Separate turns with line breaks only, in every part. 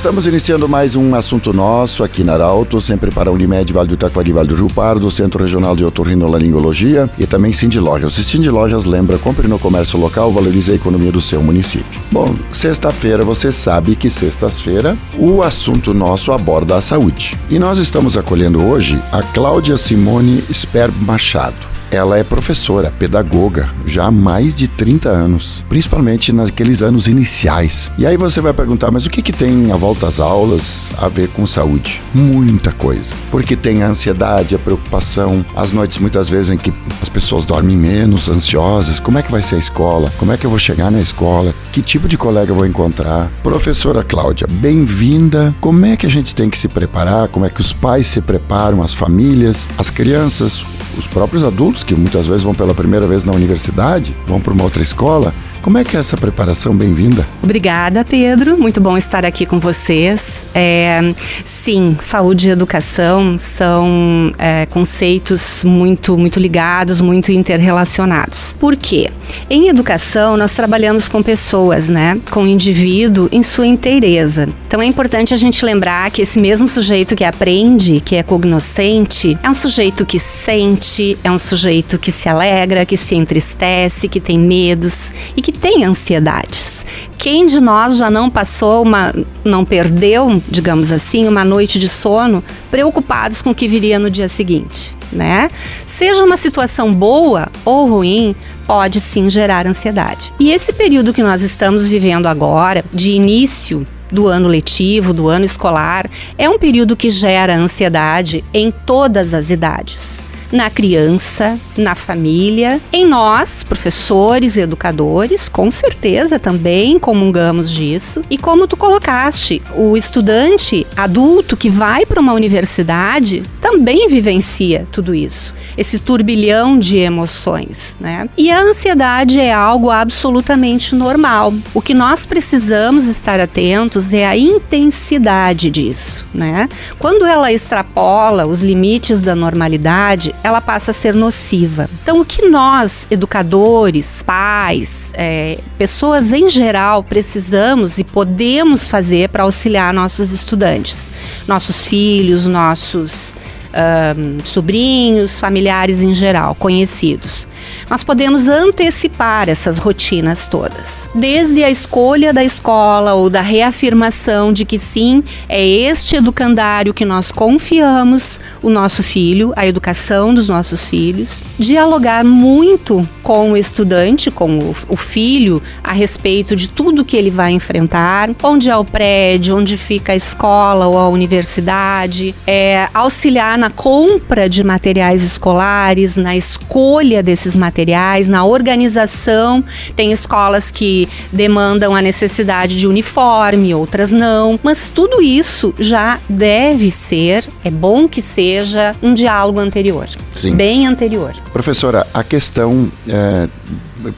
Estamos iniciando mais um assunto nosso aqui na Arauto, sempre para a Unimed, Vale do Taquari, Vale do Rio Pardo, Centro Regional de Otorrinolaringologia e também Cindy Lojas. O Cindy Lojas lembra, compre no comércio local, valorize a economia do seu município. Bom, sexta-feira, você sabe que sexta-feira o assunto nosso aborda a saúde. E nós estamos acolhendo hoje a Cláudia Simone Sperb Machado. Ela é professora, pedagoga, já há mais de 30 anos, principalmente naqueles anos iniciais. E aí você vai perguntar, mas o que, que tem a volta às aulas a ver com saúde? Muita coisa. Porque tem a ansiedade, a preocupação, as noites muitas vezes em que as pessoas dormem menos, ansiosas. Como é que vai ser a escola? Como é que eu vou chegar na escola? Que tipo de colega eu vou encontrar? Professora Cláudia, bem-vinda. Como é que a gente tem que se preparar? Como é que os pais se preparam, as famílias, as crianças, os próprios adultos que muitas vezes vão pela primeira vez na universidade, vão para uma outra escola. Como é que é essa preparação? Bem-vinda.
Obrigada, Pedro. Muito bom estar aqui com vocês. É, sim, saúde e educação são é, conceitos muito, muito ligados, muito interrelacionados. Por quê? Em educação, nós trabalhamos com pessoas, né? Com o indivíduo em sua inteireza. Então é importante a gente lembrar que esse mesmo sujeito que aprende, que é cognoscente, é um sujeito que sente, é um sujeito que se alegra, que se entristece, que tem medos e que que tem ansiedades. Quem de nós já não passou uma, não perdeu, digamos assim, uma noite de sono preocupados com o que viria no dia seguinte, né? Seja uma situação boa ou ruim, pode sim gerar ansiedade. E esse período que nós estamos vivendo agora, de início do ano letivo, do ano escolar, é um período que gera ansiedade em todas as idades na criança, na família, em nós, professores e educadores, com certeza também comungamos disso. E como tu colocaste, o estudante adulto que vai para uma universidade também vivencia tudo isso, esse turbilhão de emoções, né? E a ansiedade é algo absolutamente normal. O que nós precisamos estar atentos é a intensidade disso, né? Quando ela extrapola os limites da normalidade, ela passa a ser nociva. Então, o que nós, educadores, pais, é, pessoas em geral, precisamos e podemos fazer para auxiliar nossos estudantes, nossos filhos, nossos um, sobrinhos, familiares em geral, conhecidos. Nós podemos antecipar essas rotinas todas, desde a escolha da escola ou da reafirmação de que sim, é este educandário que nós confiamos o nosso filho, a educação dos nossos filhos, dialogar muito com o estudante, com o, o filho, a respeito de tudo que ele vai enfrentar, onde é o prédio, onde fica a escola ou a universidade, é, auxiliar na compra de materiais escolares, na escolha desses materiais, na organização. Tem escolas que demandam a necessidade de uniforme, outras não. Mas tudo isso já deve ser, é bom que seja, um diálogo anterior.
Sim.
Bem anterior.
Professora, a questão, é,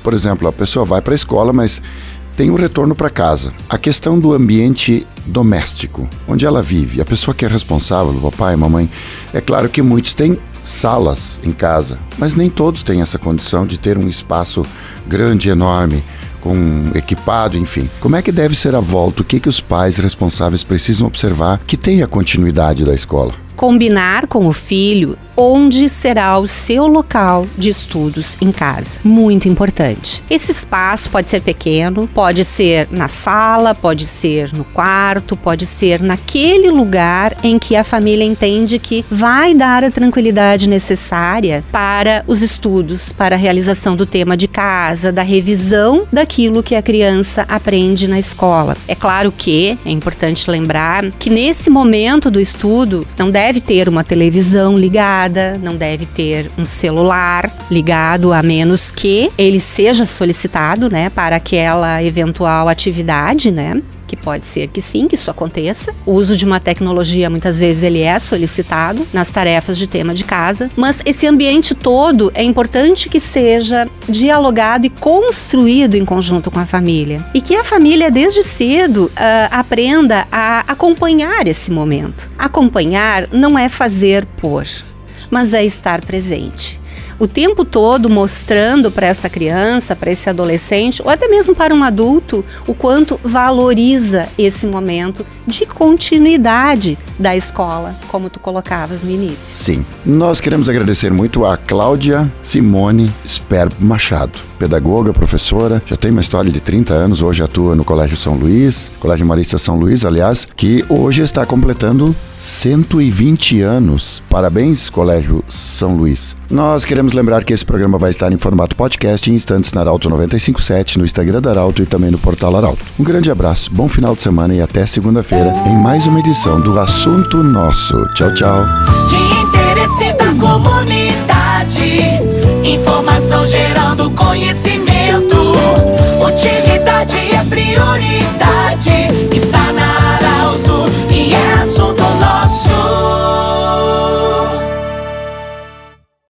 por exemplo, a pessoa vai para a escola, mas tem o retorno para casa. A questão do ambiente doméstico, onde ela vive, a pessoa que é responsável, o papai, a mamãe, é claro que muitos têm salas em casa, mas nem todos têm essa condição de ter um espaço grande, enorme, com equipado, enfim. Como é que deve ser a volta? O que, que os pais responsáveis precisam observar que tenha continuidade da escola?
Combinar com o filho onde será o seu local de estudos em casa. Muito importante. Esse espaço pode ser pequeno, pode ser na sala, pode ser no quarto, pode ser naquele lugar em que a família entende que vai dar a tranquilidade necessária para os estudos, para a realização do tema de casa, da revisão daquilo que a criança aprende na escola. É claro que é importante lembrar que nesse momento do estudo não deve deve ter uma televisão ligada, não deve ter um celular ligado, a menos que ele seja solicitado, né, para aquela eventual atividade, né? Que pode ser que sim, que isso aconteça. O uso de uma tecnologia muitas vezes ele é solicitado nas tarefas de tema de casa, mas esse ambiente todo é importante que seja dialogado e construído em conjunto com a família. E que a família desde cedo uh, aprenda a acompanhar esse momento. Acompanhar não é fazer por, mas é estar presente o tempo todo mostrando para essa criança, para esse adolescente, ou até mesmo para um adulto, o quanto valoriza esse momento de continuidade da escola, como tu colocavas no início.
Sim. Nós queremos agradecer muito a Cláudia Simone Sperb Machado, pedagoga, professora, já tem uma história de 30 anos, hoje atua no Colégio São Luís, Colégio Marista São Luís, aliás, que hoje está completando 120 anos. Parabéns, Colégio São Luís. Nós queremos lembrar que esse programa vai estar em formato podcast em instantes na Arauto 957, no Instagram da Arauto e também no portal Arauto. Um grande abraço, bom final de semana e até segunda-feira em mais uma edição do Assunto Nosso. Tchau, tchau.
De interesse da comunidade, informação gerando conhecimento, utilidade é prioridade.